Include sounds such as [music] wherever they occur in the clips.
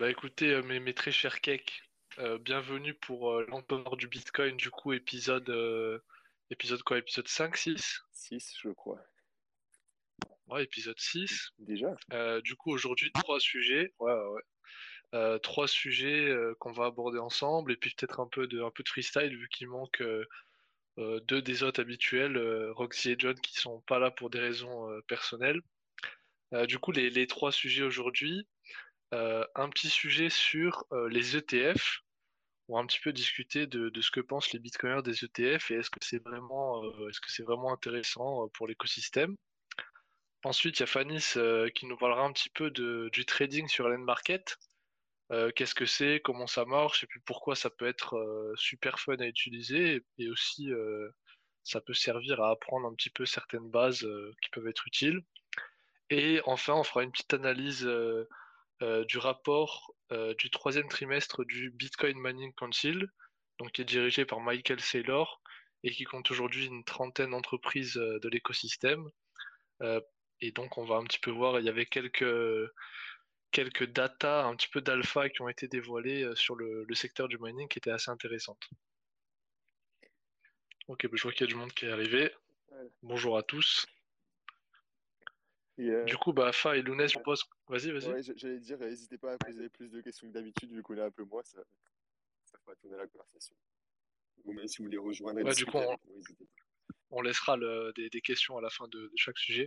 Bah écoutez, euh, mes, mes très chers cakes, euh, bienvenue pour euh, l'entonnoir du Bitcoin, du coup, épisode, euh, épisode quoi? Épisode 5, 6? 6, je crois. Ouais, épisode 6. Déjà? Du coup, aujourd'hui, trois sujets. Ouais, ouais. ouais. Trois sujets qu'on va aborder ensemble, et puis peut-être un peu de, un peu de freestyle, vu qu'il manque deux des hôtes habituels, Roxy et John, qui sont pas là pour des raisons personnelles. Du coup, les, les trois sujets aujourd'hui. Euh, un petit sujet sur euh, les ETF. On va un petit peu discuter de, ce que pensent les bitcoiners des ETF et est-ce que c'est vraiment, euh, est-ce vraiment intéressant pour l'écosystème. Ensuite, il y a Fanis qui nous parlera un petit peu du trading sur l'end-market. Euh, qu'est-ce que c'est, comment ça marche, et puis pourquoi ça peut être super fun à utiliser, et, et aussi ça peut servir à apprendre un petit peu certaines bases qui peuvent être utiles. Et enfin, on fera une petite analyse euh, du rapport euh, du troisième trimestre du Bitcoin Mining Council, donc qui est dirigé par Michael Saylor et qui compte aujourd'hui une trentaine d'entreprises euh, de l'écosystème. Et donc, on va un petit peu voir, il y avait quelques, quelques datas, un petit peu d'alpha qui ont été dévoilées sur le, le secteur du mining qui étaient assez intéressantes. Ok, bah, je vois qu'il y a du monde qui est arrivé. Bonjour à tous. Et, euh, Du coup, bah, Fa et Lounès, je propose. Vas-y, vas-y. ouais, j'allais dire, euh, n'hésitez pas à poser plus de questions que d'habitude, vu qu'on est un peu moins, ça, ça fera tourner la conversation. Ou même si vous voulez rejoindre Ouais, du coup, on, laissera le- des, des questions à la fin de, de chaque sujet.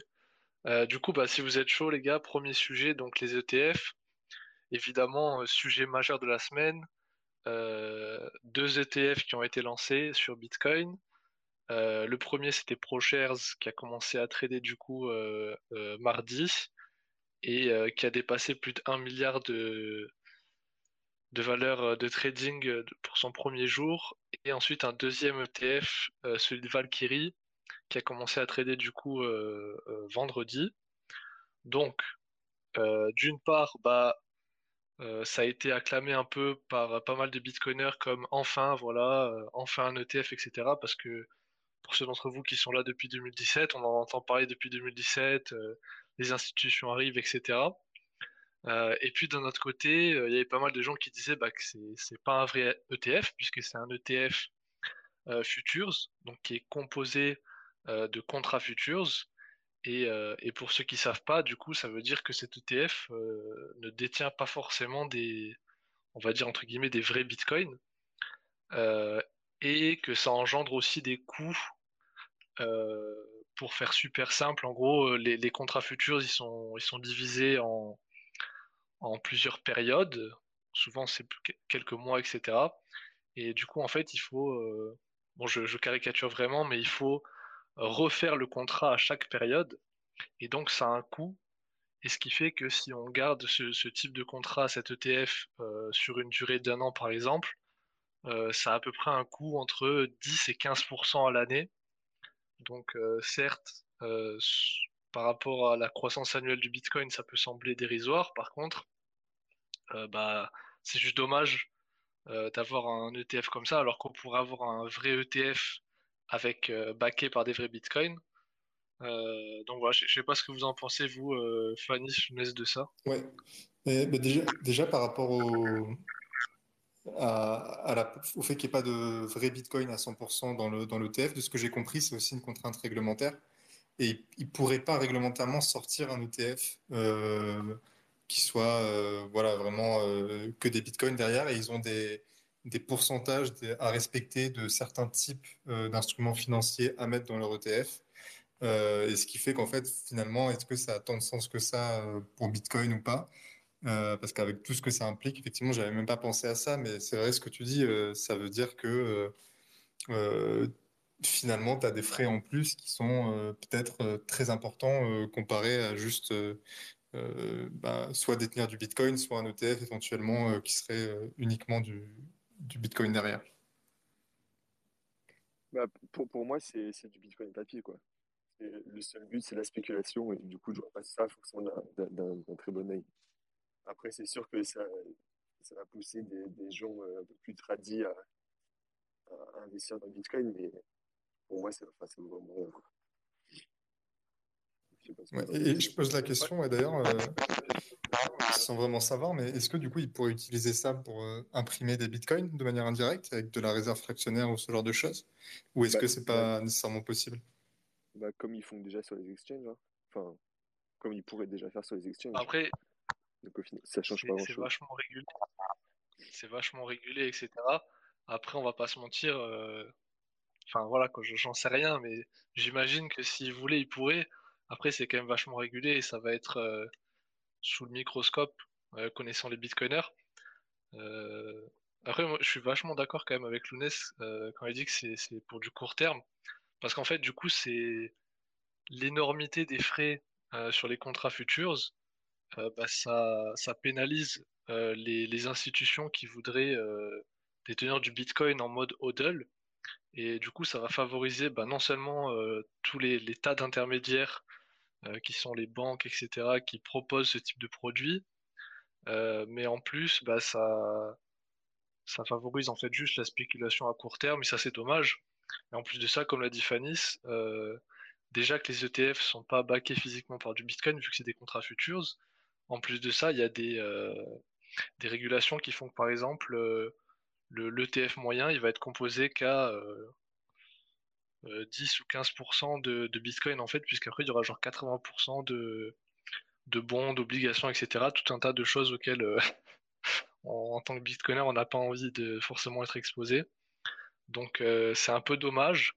Euh, du coup, bah, si vous êtes chaud, les gars, premier sujet, donc les ETF. Évidemment, sujet majeur de la semaine. Euh, deux ETF qui ont été lancés sur Bitcoin. Euh, le premier, c'était ProShares qui a commencé à trader du coup euh, euh, mardi et qui a dépassé plus de 1 milliard de, de valeur de trading pour son premier jour. Et ensuite, un deuxième ETF, celui de Valkyrie, qui a commencé à trader du coup vendredi. Donc, d'une part, bah, ça a été acclamé un peu par pas mal de bitcoiners comme enfin, voilà, enfin un ETF, etc. Parce que pour ceux d'entre vous qui sont là depuis 2017, on en entend parler depuis 2017, euh, les institutions arrivent, etc. Euh, et puis d'un autre côté, euh, il y avait pas mal de gens qui disaient bah, que c'est pas un vrai ETF puisque c'est un ETF futures, donc qui est composé de contrats futures. Et, et pour ceux qui savent pas, du coup, ça veut dire que cet ETF ne détient pas forcément des, on va dire entre guillemets, des vrais bitcoins, et que ça engendre aussi des coûts. euh, pour faire super simple, en gros, euh, les, contrats futurs, ils sont, ils sont divisés en, en plusieurs périodes. Souvent, c'est que- quelques mois, etc. Et du coup, en fait, il faut, euh, bon, je, je caricature vraiment, mais il faut refaire le contrat à chaque période. Et donc, ça a un coût. Et ce qui fait que si on garde ce, type de contrat, cet ETF, sur une durée d'un an, par exemple, ça a à peu près un coût entre 10 et 15% à l'année. Donc, euh, certes, euh, par rapport à la croissance annuelle du Bitcoin, ça peut sembler dérisoire. Par contre, euh, bah, c'est juste dommage euh, d'avoir un ETF comme ça, alors qu'on pourrait avoir un vrai ETF avec euh, backé par des vrais Bitcoins. Euh, donc voilà, je, je sais pas ce que vous en pensez, vous, euh, Fanny, Funès, de ça. Ouais. Bah, déjà par rapport au, au fait qu'il n'y ait pas de vrai Bitcoin à 100% dans le, dans l'ETF, de ce que j'ai compris, c'est aussi une contrainte réglementaire. Et ils ne pourraient pas réglementairement sortir un ETF euh, qui soit euh, voilà, vraiment euh, que des Bitcoins derrière. Et ils ont des, des pourcentages à respecter de certains types d'instruments financiers à mettre dans leur ETF. Et ce qui fait qu'en fait, finalement, est-ce que ça a tant de sens que ça pour Bitcoin ou pas? Euh, parce qu'avec tout ce que ça implique, effectivement, j'avais même pas pensé à ça, mais c'est vrai ce que tu dis, euh, ça veut dire que euh, finalement, tu as des frais en plus qui sont peut-être très importants euh, comparé à juste bah, soit détenir du Bitcoin, soit un ETF éventuellement qui serait uniquement du, Bitcoin derrière. Bah, pour, moi, c'est du Bitcoin papier, quoi. Le seul but, c'est la spéculation, et du coup, je vois pas ça forcément d'un très bon œil. Après, c'est sûr que ça, ça va pousser des, des gens euh, un peu plus tradis à, à investir dans le Bitcoin, mais pour moi, c'est enfin, c'est vraiment. et, je pose la question, d'ailleurs, euh, sans vraiment savoir, mais est-ce que du coup, ils pourraient utiliser ça pour euh, imprimer des bitcoins de manière indirecte avec de la réserve fractionnaire ou ce genre de choses? Ou est-ce que bah, c'est pas nécessairement possible? Bah, Comme ils font déjà sur les exchanges, hein. enfin, comme ils pourraient déjà faire sur les exchanges. Après, Donc, au final, ça change pas C'est vachement régulé. C'est vachement régulé, etc. Après, on va pas se mentir. Euh, enfin, voilà, quoi, j'en sais rien, mais j'imagine que s'ils voulaient, ils pourraient. Après, c'est quand même vachement régulé et ça va être euh, sous le microscope, euh, connaissant les bitcoiners. Euh, après, moi, je suis vachement d'accord quand même avec Lounès quand il dit que c'est pour du court terme. Parce qu'en fait, du coup, c'est l'énormité des frais sur les contrats futures. Bah, ça, ça, pénalise les, les, institutions qui voudraient détenir du bitcoin en mode hodl. Et du coup, ça va favoriser bah, non seulement tous les, les tas d'intermédiaires euh, qui sont les banques, etc., qui proposent ce type de produit. Euh, mais en plus, bah, ça, ça favorise en fait juste la spéculation à court terme, et ça c'est dommage. Et en plus de ça, comme l'a dit Fanis, euh, déjà que les ETF sont pas backés physiquement par du Bitcoin vu que c'est des contrats futures. En plus de ça, il y a des, des régulations qui font que par exemple le l'ETF moyen, il va être composé qu'à 10 euh, ou 15% de, Bitcoin en fait, puisqu'après il y aura genre 80% de, bons, d'obligations, etc. Tout un tas de choses auxquelles euh, [laughs] en, tant que Bitcoiner on n'a pas envie de forcément être exposé. Donc euh, c'est un peu dommage.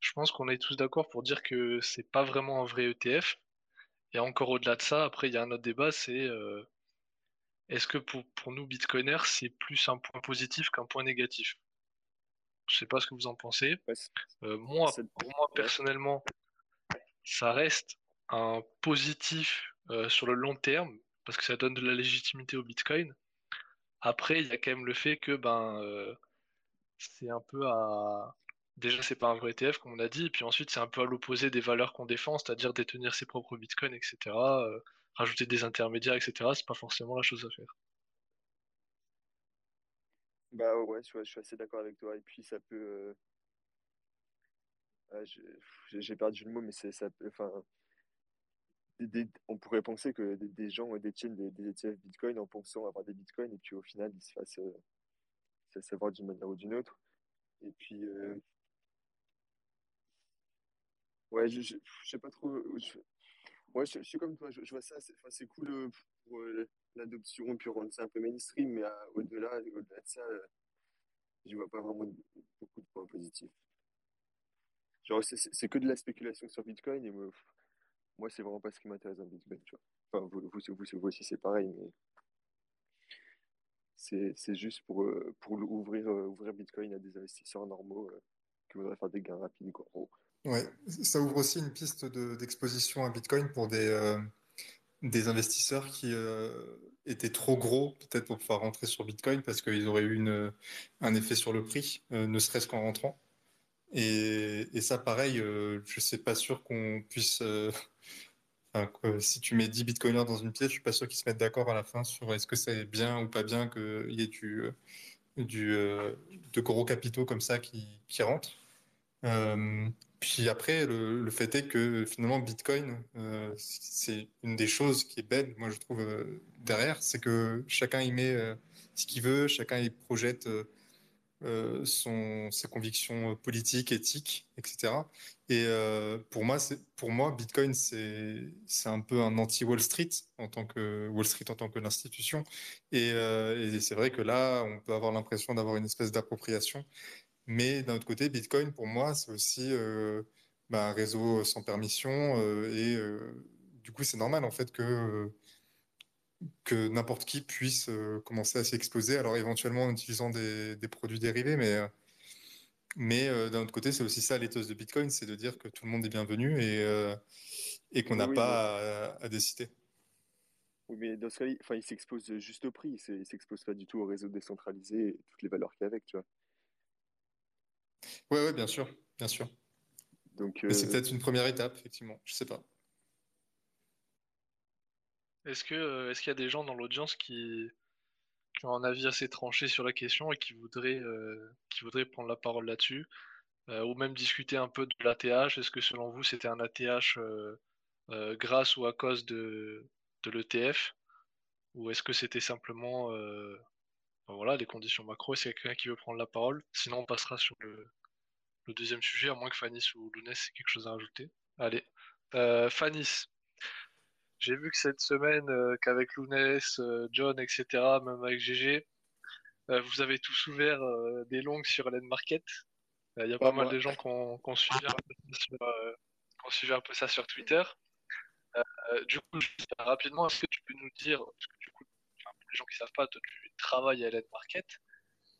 Je pense qu'on est tous d'accord pour dire que c'est pas vraiment un vrai ETF. Et encore au-delà de ça, après il y a un autre débat, c'est est-ce que pour, pour nous Bitcoiners c'est plus un point positif qu'un point négatif? Je sais pas ce que vous en pensez. Euh, moi, pour moi, personnellement, ça reste un positif euh, sur le long terme parce que ça donne de la légitimité au Bitcoin. Après, il y a quand même le fait que ben euh, c'est un peu à déjà c'est pas un vrai ETF comme on a dit, et puis ensuite c'est un peu à l'opposé des valeurs qu'on défend, c'est-à-dire détenir ses propres bitcoins, etc. rajouter des intermédiaires, etc. C'est pas forcément la chose à faire. Bah ouais, je, suis assez d'accord avec toi. Et puis ça peut. Euh, ah, j'ai perdu le mot, mais c'est ça peut. Enfin, on pourrait penser que des, gens détiennent des, ETF Bitcoin en pensant avoir des Bitcoins et puis au final ils se fassent, euh, savoir d'une manière ou d'une autre. Et puis. Euh, ouais, je, je, sais pas trop. Ouais, je, suis comme toi, je, vois ça, c'est cool pour l'adoption, puis rendre ça un peu mainstream, mais au-delà au -delà de ça, je vois pas vraiment beaucoup de points positifs. Genre, c'est que de la spéculation sur Bitcoin, et moi, moi c'est vraiment pas ce qui m'intéresse dans Bitcoin, tu vois. Enfin, vous, vous, vous, aussi, c'est pareil, mais c'est juste pour, pour ouvrir, ouvrir Bitcoin à des investisseurs normaux qui voudraient faire des gains rapides, quoi, Ouais, ça ouvre aussi une piste d'exposition à Bitcoin pour des, des investisseurs qui euh, étaient trop gros peut-être pour pouvoir rentrer sur Bitcoin parce qu'ils auraient eu un effet sur le prix, euh, ne serait-ce qu'en rentrant. Et, ça, pareil, euh, je ne suis pas sûr qu'on puisse... si tu mets 10 bitcoiners dans une pièce, je suis pas sûr qu'ils se mettent d'accord à la fin sur est-ce que c'est bien ou pas bien qu'il y ait du, du, de gros capitaux comme ça qui, qui rentrent. Puis après, le, fait est que finalement, Bitcoin, euh, c'est une des choses qui est belle, moi je trouve, euh, derrière, c'est que chacun y met euh, ce qu'il veut, chacun y projette son, ses convictions politiques, éthiques, etc. Et pour, moi, pour moi, Bitcoin, c'est un peu un anti-Wall Street, en tant que Wall Street en tant que l'institution. Et, et c'est vrai que là, on peut avoir l'impression d'avoir une espèce d'appropriation. Mais d'un autre côté, Bitcoin, pour moi, c'est aussi euh, bah, un réseau sans permission. Euh, et euh, du coup, c'est normal, en fait, que, que n'importe qui puisse commencer à s'y exposer. Alors, éventuellement, en utilisant des, des produits dérivés, mais, mais d'un autre côté, c'est aussi ça l'éthos de Bitcoin, c'est de dire que tout le monde est bienvenu et, et qu'on n'a pas à, décider. Oui, mais dans ce cas, enfin, il s'expose juste au prix, il ne s'expose pas du tout au réseau décentralisé et toutes les valeurs qu'il y a avec, tu vois. Oui, ouais, bien sûr, bien sûr. Donc, c'est euh, peut-être une première étape, effectivement. Je sais pas. Est-ce que euh, est-ce qu'il y a des gens dans l'audience qui, ont un avis assez tranché sur la question et qui voudraient euh, qui voudraient prendre la parole là-dessus ou même discuter un peu de l'ATH Est-ce que selon vous c'était un ATH grâce ou à cause de, de l'ETF Ou est-ce que c'était simplement ben voilà, les conditions macro Est-ce qu'il y a quelqu'un qui veut prendre la parole? Sinon, on passera sur le, le deuxième sujet, à moins que Fanis ou Lounès aient quelque chose à rajouter. Allez, Fanis, j'ai vu que cette semaine, euh, qu'avec Lounès, euh, John, etc., même avec GG, euh, vous avez tous ouvert des longues sur Ellen Market. Il y a pas, mal de gens qui ont, suivi un peu ça sur Twitter. du coup, rapidement, est-ce que tu peux nous dire, parce que du coup, les gens qui ne savent pas, toi, tu travailles à Ellen Market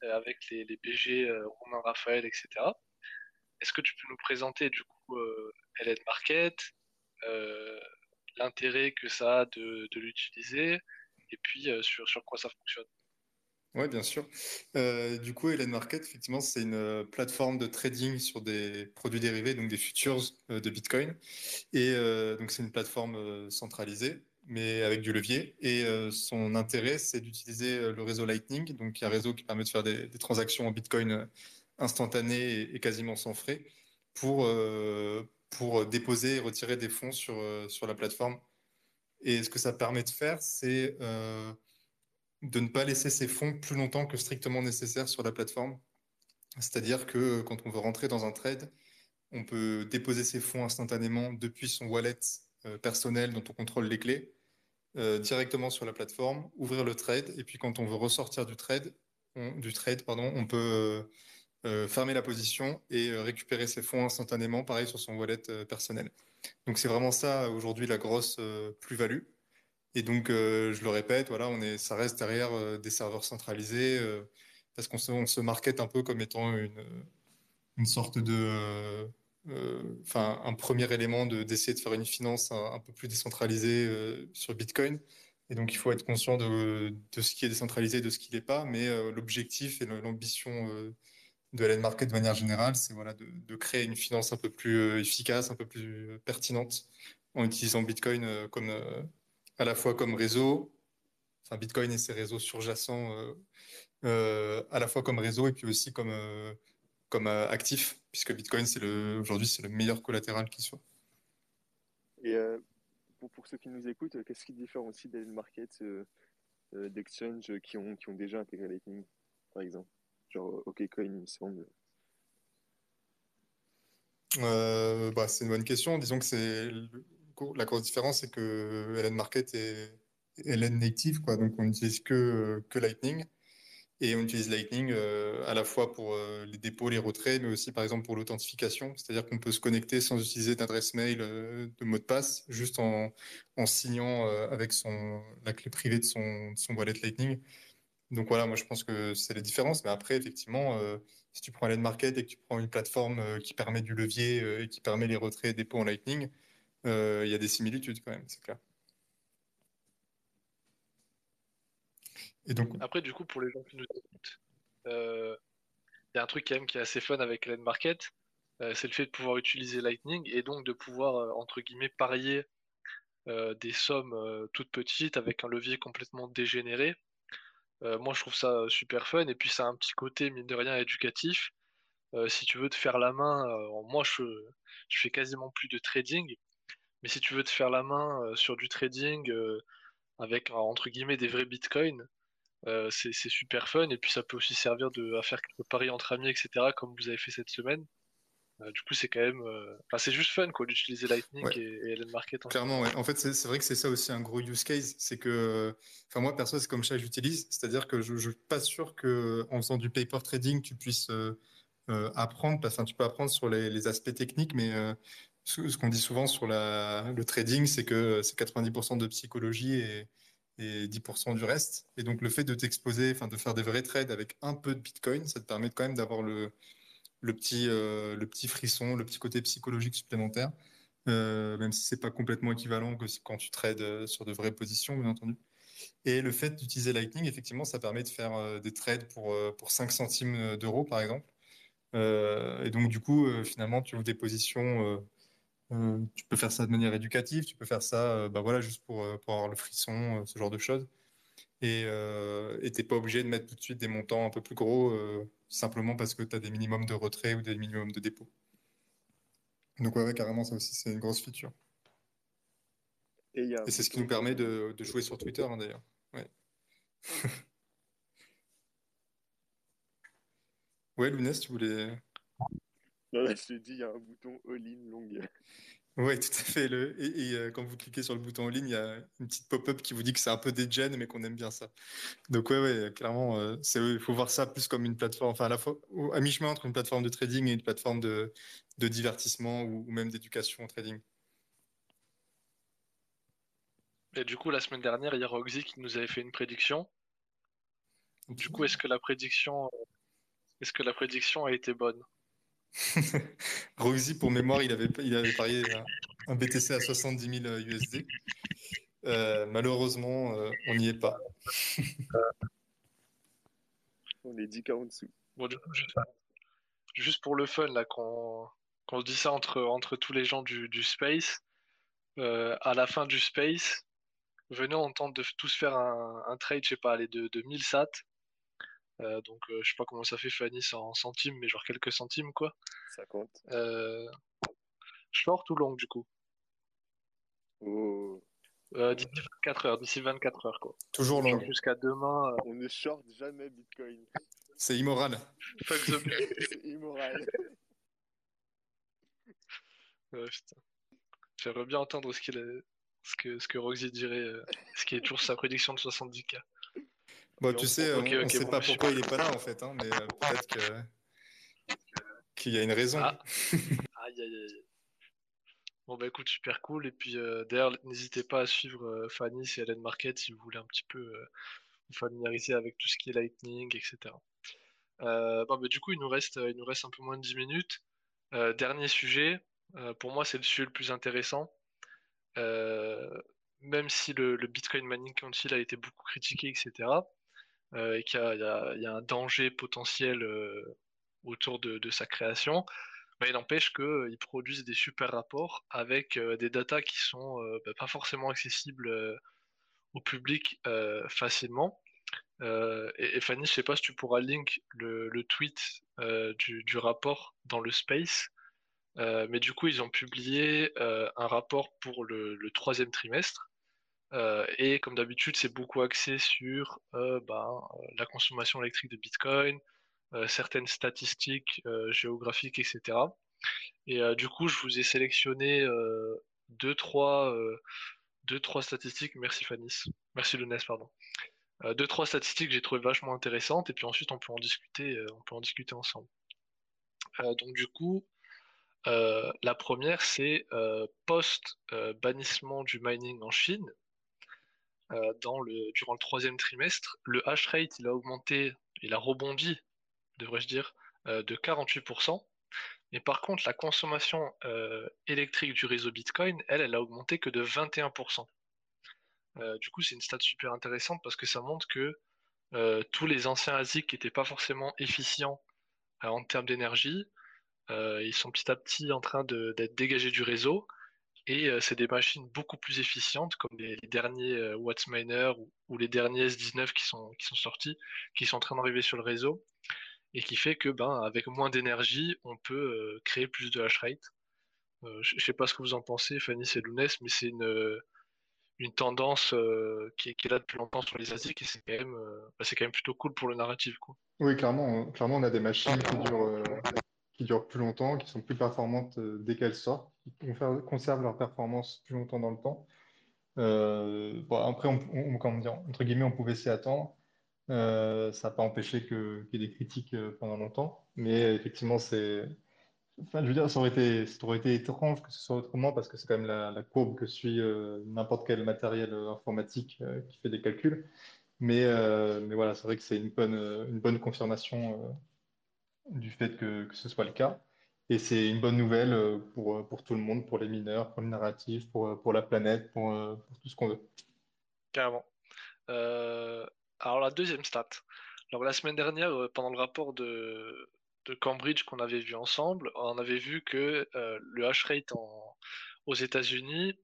avec les, les BG, Romain Raphaël, etc. Est-ce que tu peux nous présenter du coup Ellen Market, l'intérêt que ça a de, l'utiliser et puis euh, sur, sur quoi ça fonctionne? Oui, bien sûr. Euh, du coup, Hélène Market, effectivement, c'est une euh, plateforme de trading sur des produits dérivés, donc des futures de Bitcoin. Et donc, c'est une plateforme centralisée, mais avec du levier. Et son intérêt, c'est d'utiliser le réseau Lightning, donc un réseau qui permet de faire des, transactions en Bitcoin instantanées et, quasiment sans frais, pour, pour déposer et retirer des fonds sur, euh, sur la plateforme. Et ce que ça permet de faire, c'est euh, de ne pas laisser ces fonds plus longtemps que strictement nécessaire sur la plateforme. C'est-à-dire que euh, quand on veut rentrer dans un trade, on peut déposer ses fonds instantanément depuis son wallet personnel dont on contrôle les clés, directement sur la plateforme, ouvrir le trade, et puis quand on veut ressortir du trade, du trade pardon, on peut euh, fermer la position et euh, récupérer ses fonds instantanément, pareil sur son wallet euh, personnel. Donc c'est vraiment ça aujourd'hui la grosse plus-value. Et donc je le répète, voilà, on est, ça reste derrière des serveurs centralisés parce qu'on se, on market un peu comme étant une, une sorte de, enfin un premier élément d'essayer de, faire une finance un, peu plus décentralisée sur Bitcoin. Et donc, il faut être conscient de, de, ce qui est décentralisé, de ce qui n'est pas. Mais l'objectif et l'ambition de Ellen Market de manière générale, c'est voilà, de, créer une finance un peu plus euh, efficace, un peu plus euh, pertinente en utilisant Bitcoin euh, comme, à la fois comme réseau, enfin Bitcoin et ses réseaux surjacents à la fois comme réseau et puis aussi comme, comme actif, puisque Bitcoin, aujourd'hui, c'est le meilleur collatéral qui soit. Et pour, pour, ceux qui nous écoutent, qu'est-ce qui différencie d'Ellen Market d'exchange qui ont, qui ont déjà intégré Lightning, par exemple? Genre OKCoin, il me semble. Euh, bah, c'est une bonne question. Disons que c'est la grosse différence, c'est que LN Market est LN native, quoi. Donc on n'utilise que, que Lightning. Et on utilise Lightning euh, à la fois pour euh, les dépôts, les retraits, mais aussi par exemple pour l'authentification. C'est-à-dire qu'on peut se connecter sans utiliser d'adresse mail, de mot de passe, juste en, en signant avec son, la clé privée de son, de son wallet Lightning. Donc voilà, moi je pense que c'est la différence. Mais après, effectivement, euh, si tu prends Ellen Market et que tu prends une plateforme euh, qui permet du levier euh, et qui permet les retraits et dépôts en Lightning, il y a des similitudes quand même, c'est clair. Et donc... Après, du coup, pour les gens qui nous écoutent, il y a un truc quand même qui est assez fun avec Ellen Market, c'est le fait de pouvoir utiliser Lightning et donc de pouvoir, entre guillemets, parier des sommes toutes petites avec un levier complètement dégénéré euh, moi, je trouve ça super fun. Et puis, ça a un petit côté, mine de rien, éducatif. Euh, si tu veux te faire la main, euh, moi, je, je fais quasiment plus de trading. Mais si tu veux te faire la main sur du trading avec, entre guillemets, des vrais bitcoins, c'est super fun. Et puis, ça peut aussi servir de, à faire quelques paris entre amis, etc., comme vous avez fait cette semaine. Euh, du coup, c'est quand même. Euh, enfin, c'est juste fun quoi d'utiliser Lightning et, et Ellen Market. En Clairement, ouais. En fait, c'est vrai que c'est ça aussi un gros use case. C'est que. Enfin, moi, perso, c'est comme ça que j'utilise. C'est-à-dire que je ne suis pas sûr qu'en faisant du paper trading, tu puisses euh, apprendre. Enfin, tu peux apprendre sur les, aspects techniques, mais ce, qu'on dit souvent sur la, le trading, c'est que c'est 90% de psychologie et, et 10% du reste. Et donc, le fait de t'exposer, enfin, de faire des vrais trades avec un peu de Bitcoin, ça te permet quand même d'avoir le le petit, euh, le petit frisson, le petit côté psychologique supplémentaire, euh, même si c'est pas complètement équivalent que quand tu trades euh, sur de vraies positions, bien entendu. Et le fait d'utiliser Lightning, effectivement, ça permet de faire des trades pour, pour 5 centimes d'euros, par exemple. et donc, du coup, finalement, tu ouvres des positions. tu peux faire ça de manière éducative, tu peux faire ça bah voilà, juste pour, pour avoir le frisson, ce genre de choses. Et tu n'es pas obligé de mettre tout de suite des montants un peu plus gros simplement parce que tu as des minimums de retrait ou des minimums de dépôt. Donc ouais, carrément, ça aussi, c'est une grosse feature. Et, c'est ce qui nous permet de, jouer sur Twitter, hein, d'ailleurs. Ouais. [laughs] ouais, Lounès, tu voulais. Non, je te dis, il y a un bouton all-in longue. Oui, tout à fait. Le... Et, euh, quand vous cliquez sur le bouton en ligne, il y a une petite pop-up qui vous dit que c'est un peu des gens, mais qu'on aime bien ça. Donc, ouais, ouais clairement, euh, il faut voir ça plus comme une plateforme, enfin, à la fois à mi-chemin entre une plateforme de trading et une plateforme de, divertissement ou, même d'éducation au trading. Et du coup, la semaine dernière, il y a Roxy qui nous avait fait une prédiction. Du coup, est-ce que la prédiction, est-ce que la prédiction a été bonne? [laughs] Roxy, pour mémoire, il avait, il avait parié un BTC à 70 000 USD. malheureusement, euh, on n'y est pas. [laughs] on est 10 en dessous. Bon, juste, pour le fun, là, qu'on se dit ça entre, entre tous les gens du, space, euh, à la fin du space, venez, on tente de tous faire un, trade, je sais pas, aller de, de 1000 sats euh, donc, euh, je sais pas comment ça fait, Fanny, en centimes, mais genre quelques centimes, quoi. Ça compte. Euh, short ou long, du coup oh. D'ici 24 heures, d'ici 24 heures, quoi. Toujours long. Jusqu'à demain. On ne short jamais Bitcoin. C'est immoral. Fuck the [laughs] C'est immoral. J'aimerais bien entendre ce, qu'il ce, que, ce que Roxy dirait, ce qui est toujours sa prédiction de 70k. Bon, tu sais, on ne sait pas pourquoi il n'est pas là en fait, hein, mais euh, peut-être [laughs] qu'il y a une raison. Ah. [laughs] aïe, aïe, aïe. Bon, bah écoute, super cool. Et puis euh, d'ailleurs, n'hésitez pas à suivre euh, Fanny et Hélène Market si vous voulez un petit peu vous familiariser avec tout ce qui est Lightning, etc. bon, bah, du coup, il nous, reste, il nous reste un peu moins de 10 minutes. dernier sujet, pour moi, c'est le sujet le plus intéressant. même si le, le Bitcoin Mining Council a été beaucoup critiqué, etc euh, et qu'il y, a un danger potentiel euh, autour de, sa création, bah, il n'empêche qu'ils produisent des super rapports avec euh, des datas qui sont bah, pas forcément accessibles au public facilement. et, Fanny, je sais pas si tu pourras link le, tweet du, rapport dans le space, mais du coup, ils ont publié un rapport pour le troisième trimestre euh, et comme d'habitude, c'est beaucoup axé sur euh, ben, euh, la consommation électrique de Bitcoin, certaines statistiques géographiques, etc. Et du coup, je vous ai sélectionné deux, trois, deux, trois statistiques. Merci Fanny. Merci Lunes, pardon. deux, trois statistiques que j'ai trouvé vachement intéressantes. Et puis ensuite, on peut en discuter, on peut en discuter ensemble. donc du coup, la première, c'est post-bannissement du mining en Chine. Euh, durant le troisième trimestre, le hash rate il a augmenté, il a rebondi, devrais-je dire, euh, de 48%. Mais par contre, la consommation euh, électrique du réseau Bitcoin, elle, elle a augmenté que de 21%. du coup, c'est une stat super intéressante parce que ça montre que tous les anciens ASIC qui n'étaient pas forcément efficients en termes d'énergie, ils sont petit à petit en train d'être dégagés du réseau et euh, c'est des machines beaucoup plus efficientes, comme les, derniers euh, Wattsminer ou, ou, les derniers S19 qui sont, qui sont sortis, qui sont en train d'arriver sur le réseau, et qui fait que, ben, avec moins d'énergie, on peut euh, créer plus de hash rate. je ne sais pas ce que vous en pensez, Fanny et Lounès, mais c'est une, une tendance qui, est là depuis longtemps sur les ASIC, et c'est quand, même, bah, quand même plutôt cool pour le narratif. Quoi. Oui, clairement, clairement, on a des machines qui durent qui durent plus longtemps, qui sont plus performantes euh, dès qu'elles sortent, qui conservent leur performance plus longtemps dans le temps. Euh, après, on, entre guillemets, on pouvait s'y attendre. Euh, ça n'a pas empêché qu'il y ait des critiques pendant longtemps. Mais effectivement, c'est. Enfin, je veux dire, ça aurait été, étrange que ce soit autrement parce que c'est quand même la, courbe que suit n'importe quel matériel informatique qui fait des calculs. Mais, voilà, c'est vrai que c'est une bonne confirmation du fait que, que, ce soit le cas. Et c'est une bonne nouvelle euh, pour, euh, pour tout le monde, pour les mineurs, pour les narratifs, pour, euh, pour la planète, pour, pour tout ce qu'on veut. Carrément. alors la deuxième stat. Alors la semaine dernière, pendant le rapport de, de Cambridge qu'on avait vu ensemble, on avait vu que le hash rate en, aux États-Unis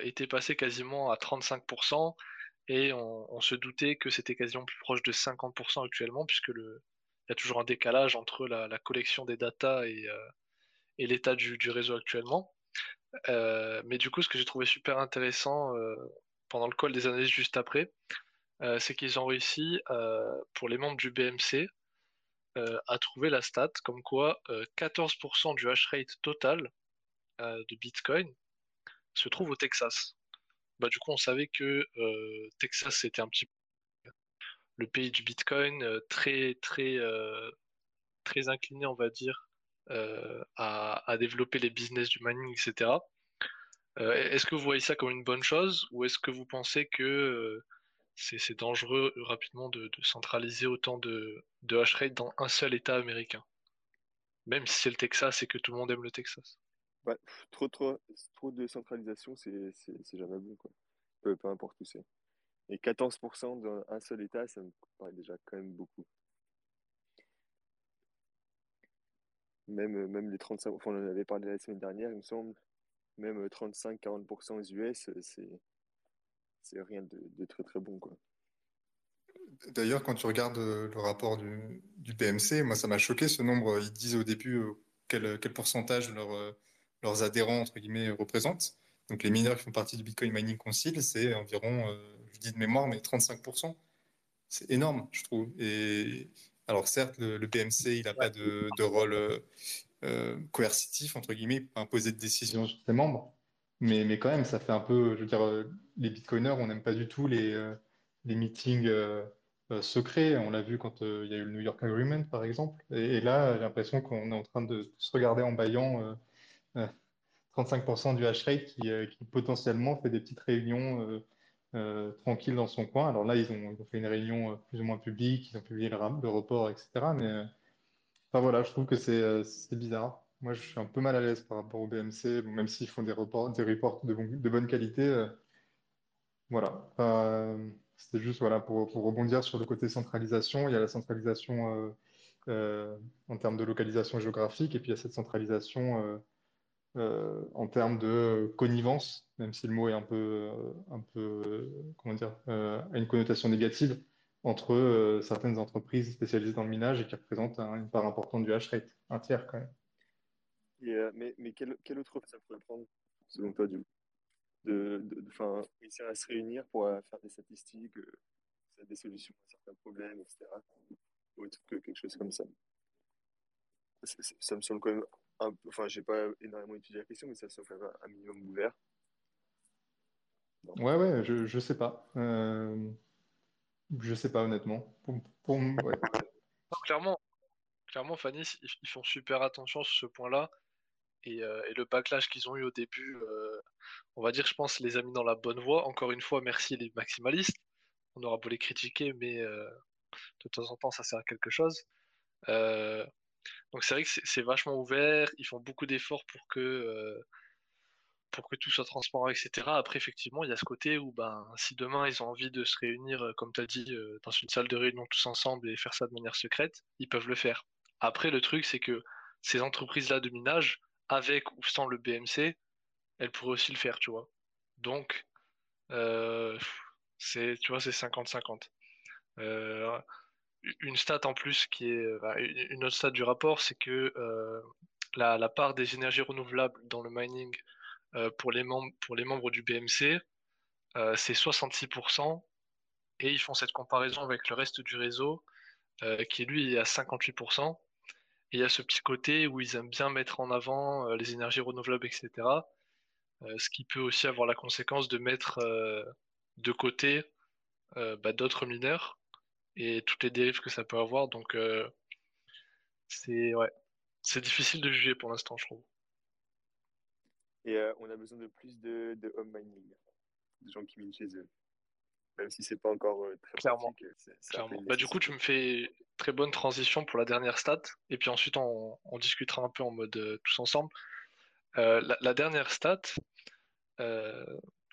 était passé quasiment à 35% et on, on se doutait que c'était quasiment plus proche de 50% actuellement puisque le, il y a toujours un décalage entre la, collection des datas et, euh, l'état du, réseau actuellement. mais du coup, ce que j'ai trouvé super intéressant pendant le call des analyses juste après, c'est qu'ils ont réussi, pour les membres du BMC, à trouver la stat comme quoi 14% du hash rate total de Bitcoin se trouve au Texas. Bah, du coup, on savait que Texas c'était un petit le pays du Bitcoin, très très très incliné, on va dire, à, à, développer les business du mining, etc. est-ce que vous voyez ça comme une bonne chose ou est-ce que vous pensez que c'est dangereux rapidement de, centraliser autant de, de hash rate dans un seul État américain? Même si c'est le Texas et que tout le monde aime le Texas. Bah, trop, trop, trop de centralisation, c'est jamais bon. Quoi. Peu, importe où c'est. Et 14% dans un seul État, ça me paraît déjà quand même beaucoup. Même, même les 35%, enfin, on en avait parlé la semaine dernière, il me semble, même 35-40% aux US, c'est c'est rien de, très très bon. Quoi. D'ailleurs, quand tu regardes euh, le rapport du, du PMC, moi ça m'a choqué ce nombre. Ils disent au début euh, quel, quel pourcentage euh, leurs adhérents entre guillemets représentent. Donc les mineurs qui font partie du Bitcoin Mining Council, c'est environ, je dis de mémoire, mais 35%. C'est énorme, je trouve. Et alors certes, le, le il n'a pas de, rôle coercitif, entre guillemets, pour imposer de décisions sur ses membres. Mais, mais quand même, ça fait un peu, je veux dire, euh, les bitcoiners, on n'aime pas du tout les, euh, meetings euh, secrets. On l'a vu quand il y a eu le New York Agreement, par exemple. Et, là, j'ai l'impression qu'on est en train de se regarder en baillant 35% du hash rate qui, potentiellement fait des petites réunions tranquilles dans son coin. Alors là, ils ont, fait une réunion plus ou moins publique, ils ont publié le, le report, etc. Mais enfin voilà, je trouve que c'est bizarre. Moi, je suis un peu mal à l'aise par rapport au BMC, même s'ils font des reports, des reports de, bonne qualité. Euh, voilà. Euh, c'était juste voilà, pour, rebondir sur le côté centralisation. Il y a la centralisation euh, en termes de localisation géographique, et puis il y a cette centralisation en termes de connivence, même si le mot est un peu, un peu comment dire, a une connotation négative entre certaines entreprises spécialisées dans le minage et qui représentent une part importante du hash rate, un tiers quand même. Euh, mais mais quel, quel, autre ça pourrait prendre, selon toi, du de, de, réussir à se réunir pour euh, faire des statistiques, euh, des solutions à certains problèmes, etc. Autre que quelque chose comme ça? Ça me semble quand même un enfin, j'ai pas énormément étudié la question, mais ça me semble quand même un minimum ouvert. Ouais, ouais, je, je sais pas. Euh, je sais pas, honnêtement. Pour, pour, ouais. clairement, clairement, Fanny, ils font super attention sur ce point-là. Euh, et, le backlash qu'ils ont eu au début, euh, on va dire, je pense, les a mis dans la bonne voie. Encore une fois, merci les maximalistes. On aura beau les critiquer, mais euh, de temps en temps, ça sert à quelque chose. Donc c'est vrai que c'est vachement ouvert. Ils font beaucoup d'efforts pour que pour que tout soit transparent, etc. Après, effectivement, il y a ce côté où, ben, si demain ils ont envie de se réunir, comme tu as dit, dans une salle de réunion tous ensemble et faire ça de manière secrète, ils peuvent le faire. Après, le truc, c'est que ces entreprises-là de minage, avec ou sans le BMC, elle pourrait aussi le faire, tu vois. Donc, euh, c'est, tu vois, c'est 50-50. Euh, une stat en plus qui est, une autre stat du rapport, c'est que euh, la, part des énergies renouvelables dans le mining pour, les membres, pour les membres du BMC, c'est 66%, et ils font cette comparaison avec le reste du réseau, qui lui est à 58% il y a ce petit côté où ils aiment bien mettre en avant euh, les énergies renouvelables, etc. Euh, ce qui peut aussi avoir la conséquence de mettre euh, de côté bah, d'autres mineurs et toutes les dérives que ça peut avoir. Donc c'est ouais, c'est difficile de juger pour l'instant, je trouve. Et on a besoin de plus de, de home mining, de gens qui minent chez eux même si c'est pas encore euh, très clairement. Bah, du coup, tu me fais très bonne transition pour la dernière stat, et puis ensuite on, discutera un peu en mode euh, tous ensemble. Euh, la, dernière stat,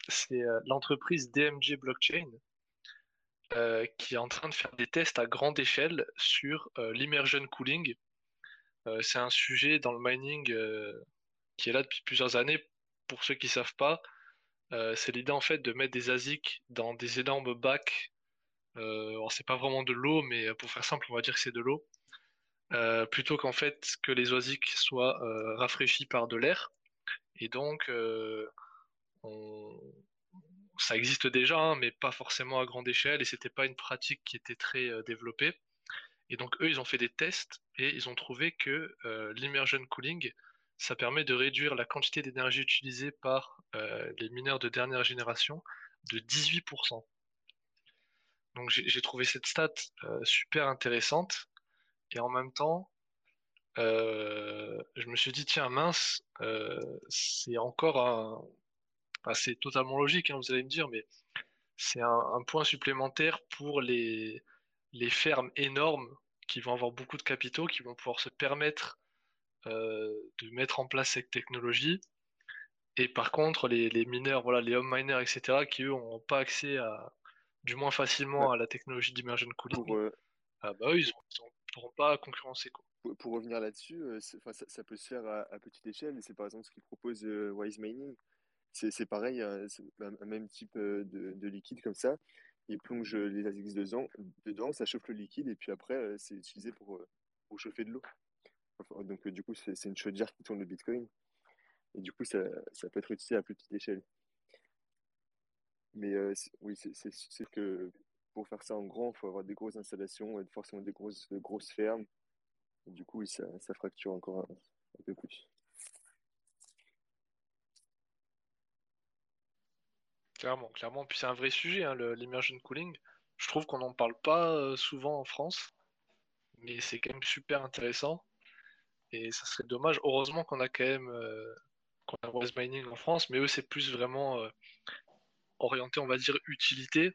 c'est l'entreprise DMG Blockchain qui est en train de faire des tests à grande échelle sur l'immersion cooling. c'est un sujet dans le mining qui est là depuis plusieurs années. Pour ceux qui ne savent pas, euh, c'est l'idée en fait de mettre des ASIC dans des énormes bacs. Euh, c'est pas vraiment de l'eau, mais euh, pour faire simple, on va dire que c'est de l'eau. plutôt qu'en fait que les ASIC soient rafraîchis par de l'air. Et donc, ça existe déjà, hein, mais pas forcément à grande échelle, et c'était pas une pratique qui était très développée. Et donc, eux, ils ont fait des tests et ils ont trouvé que l'immersion cooling, ça permet de réduire la quantité d'énergie utilisée par les mineurs de dernière génération de 18%. Donc j'ai trouvé cette stat super intéressante et en même temps, je me suis dit tiens mince, c'est encore un, c'est totalement logique, hein, vous allez me dire, mais c'est un, point supplémentaire pour les, les fermes énormes qui vont avoir beaucoup de capitaux, qui vont pouvoir se permettre de mettre en place cette technologie. Et par contre, les, mineurs, voilà, les home miners, etc., qui eux n'ont pas accès à, du moins facilement à la technologie d'immersion cooling, pour, ah bah ils ne pourront pas concurrencer. Quoi. Pour, revenir là-dessus, ça, ça, peut se faire à, petite échelle. C'est par exemple ce qu'il propose Wise Mining. C'est pareil, hein, un, même type de, liquide comme ça. Il plonge les ASICs dedans, dedans, ça chauffe le liquide et puis après, c'est utilisé pour, pour chauffer de l'eau. donc, du coup, c'est une chaudière qui tourne le Bitcoin. Et du coup, ça, ça peut être utilisé à plus petite échelle. Mais oui, c'est que pour faire ça en grand, il faut avoir des grosses installations forcément des grosses, grosses fermes. du coup, ça, ça fracture encore un, peu plus. Clairement, clairement. Puis c'est un vrai sujet, hein, l'immersion cooling. Je trouve qu'on n'en parle pas souvent en France, mais c'est quand même super intéressant. Et ça serait dommage. Heureusement qu'on a quand même qu'on a Mining en France, mais eux, c'est plus vraiment orienté, on va dire, utilité.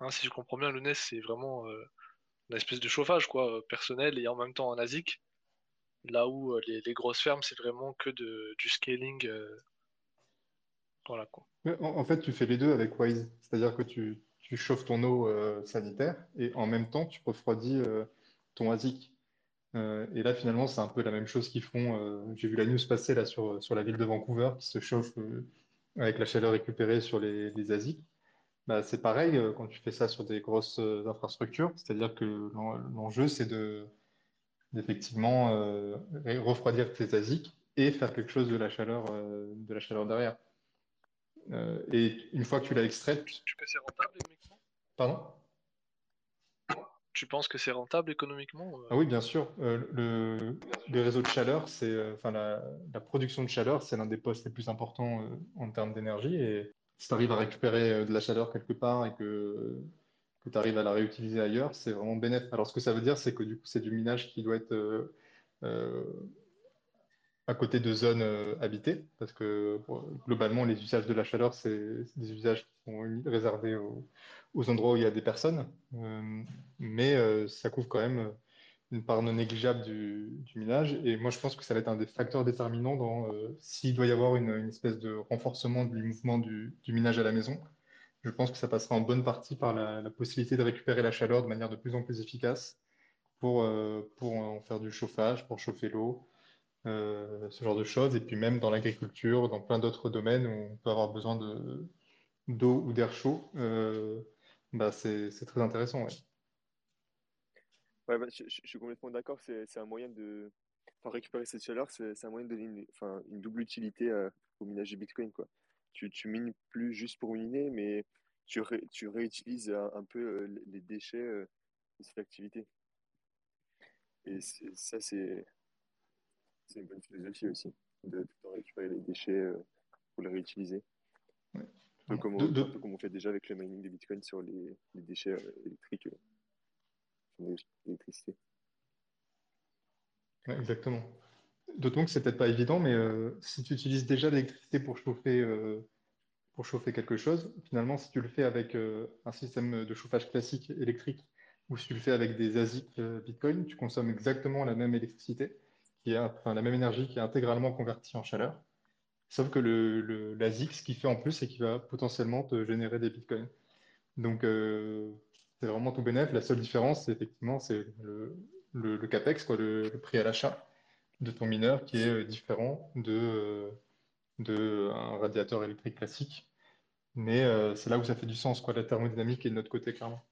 Hein, si je comprends bien, le NES, c'est vraiment euh, une espèce de chauffage quoi, euh, personnel et en même temps en ASIC. Là où euh, les, grosses fermes, c'est vraiment que du scaling. En, fait, tu fais les deux avec Wise. C'est-à-dire que tu, chauffes ton eau sanitaire et en même temps, tu refroidis ton ASIC. et là, finalement, c'est un peu la même chose qu'ils font. J'ai vu la news passer là, sur, sur la ville de Vancouver qui se chauffe avec la chaleur récupérée sur les, les ASIC. Bah, c'est pareil euh, quand tu fais ça sur des grosses euh, infrastructures, c'est-à-dire que l'enjeu, c'est de d'effectivement euh, refroidir tes ASIC et faire quelque chose de la chaleur, de la chaleur derrière. Et une fois que tu l'as extraite. Tu penses que c'est rentable économiquement? Pardon? Tu penses que c'est rentable économiquement ah Oui, bien sûr. le, les réseaux de chaleur, c'est, enfin, la, la, production de chaleur, c'est l'un des postes les plus importants en termes d'énergie. Et si tu arrives à récupérer euh, de la chaleur quelque part et que, que tu arrives à la réutiliser ailleurs, c'est vraiment bénéfique. Alors, ce que ça veut dire, c'est que du coup, c'est du minage qui doit être euh, euh, à côté de zones habitées, parce que globalement, les usages de la chaleur, c'est des usages qui sont réservés aux, endroits où il y a des personnes, mais ça couvre quand même une part non négligeable du, minage. Et moi, je pense que ça va être un des facteurs déterminants dans euh, s'il doit y avoir une, espèce de renforcement du mouvement du, minage à la maison. Je pense que ça passera en bonne partie par la, possibilité de récupérer la chaleur de manière de plus en plus efficace pour, euh, pour en faire du chauffage, pour chauffer l'eau, euh, ce genre de choses. Et puis même dans l'agriculture, dans plein d'autres domaines où on peut avoir besoin d'eau ou d'air chaud, bah c'est très intéressant. Ouais, bah, je, suis complètement d'accord. C'est un moyen de enfin, récupérer cette chaleur. C'est un moyen de donner une, enfin, une double utilité euh, au minage du Bitcoin. Quoi. Tu, tu mines plus juste pour miner, mais tu, tu réutilises un, peu euh, les déchets euh, de cette activité. Et ça, c'est une bonne philosophie aussi, de, récupérer les déchets pour les réutiliser. Un, peu comme on, comme on, fait déjà avec le mining des Bitcoin sur les, les déchets électriques l'électricité. exactement. D'autant que c'est peut-être pas évident, mais euh, si tu utilises déjà l'électricité pour chauffer, euh, pour chauffer quelque chose, finalement, si tu le fais avec euh, un système de chauffage classique électrique ou si tu le fais avec des ASIC Bitcoin, tu consommes exactement la même électricité, qui est, enfin, la même énergie qui est intégralement convertie en chaleur. Sauf que le, l'ASIC, ce qu'il fait en plus, c'est qu'il va potentiellement te générer des Bitcoins. Donc, c'est vraiment tout bénéf. La seule différence, c'est effectivement, c'est le, le, CAPEX, quoi, le, prix à l'achat de ton mineur qui est euh, différent de, euh, de un radiateur électrique classique. Mais euh, c'est là où ça fait du sens, quoi. La thermodynamique est de notre côté, clairement.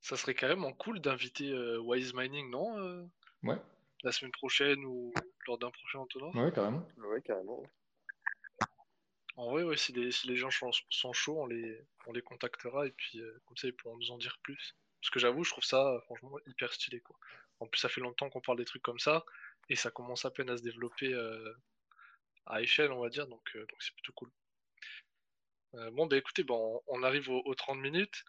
Ça serait carrément cool d'inviter Wise Mining, non Ouais. La semaine prochaine ou lors d'un prochain entonnoir Ouais, carrément. Ouais, carrément. En vrai, ouais, si les, si les gens sont, sont chauds, on les, on les contactera et puis euh, comme ça ils pourront nous en dire plus. Parce que j'avoue, je trouve ça franchement hyper stylé quoi. En plus, ça fait longtemps qu'on parle des trucs comme ça et ça commence à peine à se développer euh, à échelle, on va dire, donc euh, donc c'est plutôt cool. Euh, bon, bah écoutez, bon, on arrive aux, aux 30 minutes.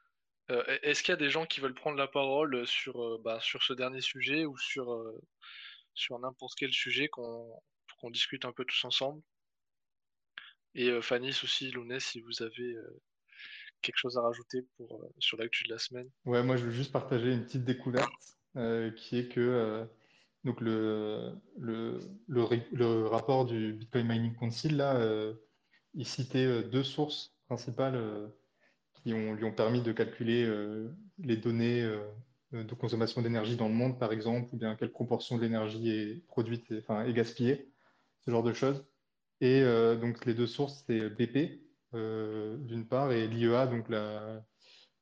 Euh, est-ce qu'il y a des gens qui veulent prendre la parole sur, euh, bah, sur ce dernier sujet ou sur, euh, sur n'importe quel sujet qu'on qu'on discute un peu tous ensemble? Et euh, Fanny, aussi, Lounès, si vous avez euh, quelque chose à rajouter pour, euh, sur l'actu de la semaine? Ouais, moi je veux juste partager une petite découverte euh, qui est que euh, donc le, le, le, le rapport du Bitcoin Mining Council, là, euh, il citait euh, deux sources principales euh, qui lui ont permis de calculer euh, les données euh, de consommation d'énergie dans le monde, par exemple, ou bien quelle proportion de l'énergie est produite, et, enfin, est gaspillée, ce genre de choses. Et euh, donc les deux sources, c'est BP d'une part et l'IEA, donc la,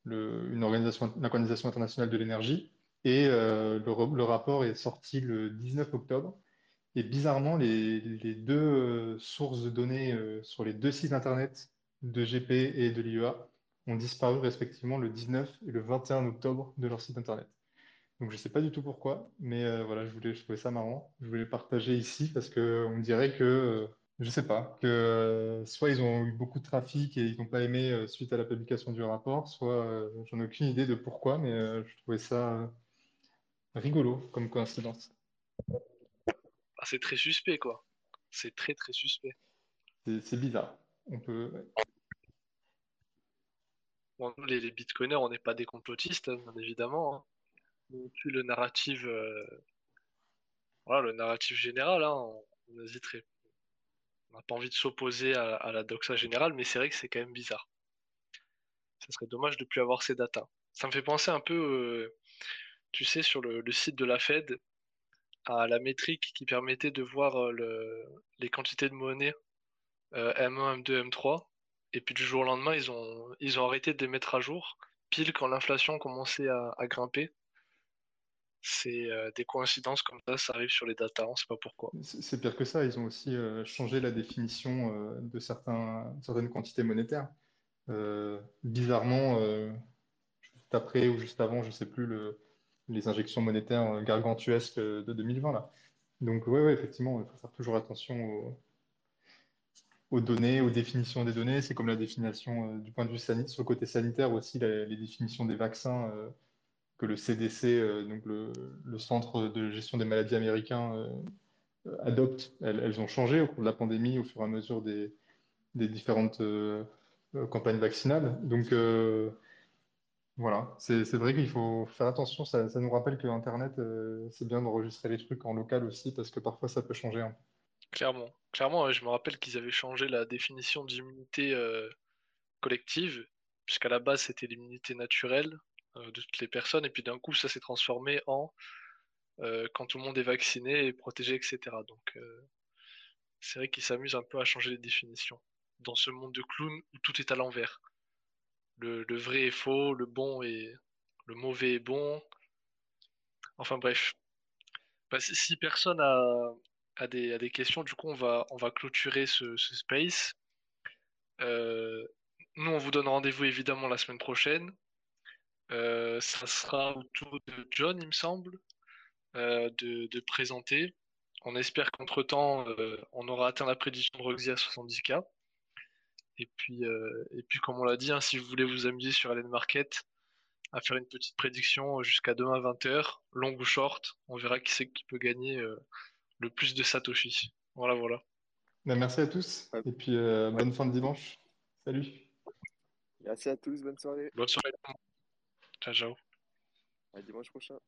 une organisation, l'Organisation internationale de l'énergie. Et le, rapport est sorti le 19 octobre. Et bizarrement, les, les deux sources de données sur les deux sites internet de GP et de l'IEA ont disparu respectivement le 19 et le 21 octobre de leur site internet. Donc je ne sais pas du tout pourquoi, mais euh, voilà, je voulais, je trouvais ça marrant. Je voulais partager ici parce que on dirait que, euh, je sais pas, que euh, soit ils ont eu beaucoup de trafic et ils n'ont pas aimé euh, suite à la publication du rapport, soit euh, j'en ai aucune idée de pourquoi, mais euh, je trouvais ça euh, rigolo comme coïncidence. Ah, c'est très suspect, quoi. C'est très très suspect. C'est bizarre. On peut. Les, bitcoiners, on n'est pas des complotistes, hein, bien évidemment. hein. Plus le narratif, euh, voilà, le narratif général, hein, on, on. On n'a pas envie de s'opposer à, la doxa générale, mais c'est vrai que c'est quand même bizarre. Ça serait dommage de plus avoir ces datas. Ça me fait penser un peu, euh, tu sais, sur le, site de la Fed, à la métrique qui permettait de voir euh, le, les quantités de monnaie euh, M1, M2, M3. Et puis du jour au lendemain, ils ont, ils ont arrêté de les mettre à jour, pile quand l'inflation commençait à, grimper. C'est euh, des coïncidences comme ça, ça arrive sur les datas, on sait pas pourquoi. C'est pire que ça. Ils ont aussi euh, changé la définition euh, de certaines quantités monétaires. Bizarrement, juste après ou juste avant, je sais plus, le, les injections monétaires gargantuesques de 2020 là. Donc ouais, ouais, effectivement, il faut faire toujours attention aux, aux données, aux définitions des données. C'est comme la définition euh, du point de vue sanitaire, sur le côté sanitaire aussi, les définitions des vaccins euh, que le CDC, euh, donc le, Centre de gestion des maladies américain, adopte. Elles, ont changé au cours de la pandémie, au fur et à mesure des, différentes campagnes vaccinales. Donc voilà, c'est vrai qu'il faut faire attention. Ça, nous rappelle que Internet, c'est bien d'enregistrer les trucs en local aussi, parce que parfois ça peut changer. Clairement. Clairement, je me rappelle qu'ils avaient changé la définition d'immunité euh, collective, puisqu'à la base c'était l'immunité naturelle euh, de toutes les personnes, et puis d'un coup ça s'est transformé en euh, quand tout le monde est vacciné et protégé, etc. Donc c'est vrai qu'ils s'amusent un peu à changer les définitions. Dans ce monde de clowns où tout est à l'envers. Le, le vrai est faux, le bon est... le mauvais est bon. Enfin bref. Bah, si personne a, a des, questions, du coup on va, on va clôturer ce, ce space. Euh, nous on vous donne rendez-vous évidemment la semaine prochaine. Euh, ça sera au tour de John, il me semble, euh, de, présenter. On espère qu'entre-temps, on aura atteint la prédiction de Roxy à 70K. Et puis, et puis comme on l'a dit, hein, si vous voulez vous amuser sur Allen Market, à faire une petite prédiction jusqu'à demain 20h, long ou short, on verra qui c'est qui peut gagner le plus de Satoshi. Voilà, voilà. Ben, merci à tous, et puis euh, bonne fin de dimanche. Salut. Merci à tous, bonne soirée. Bonne soirée. Ciao, ciao. À dimanche prochain.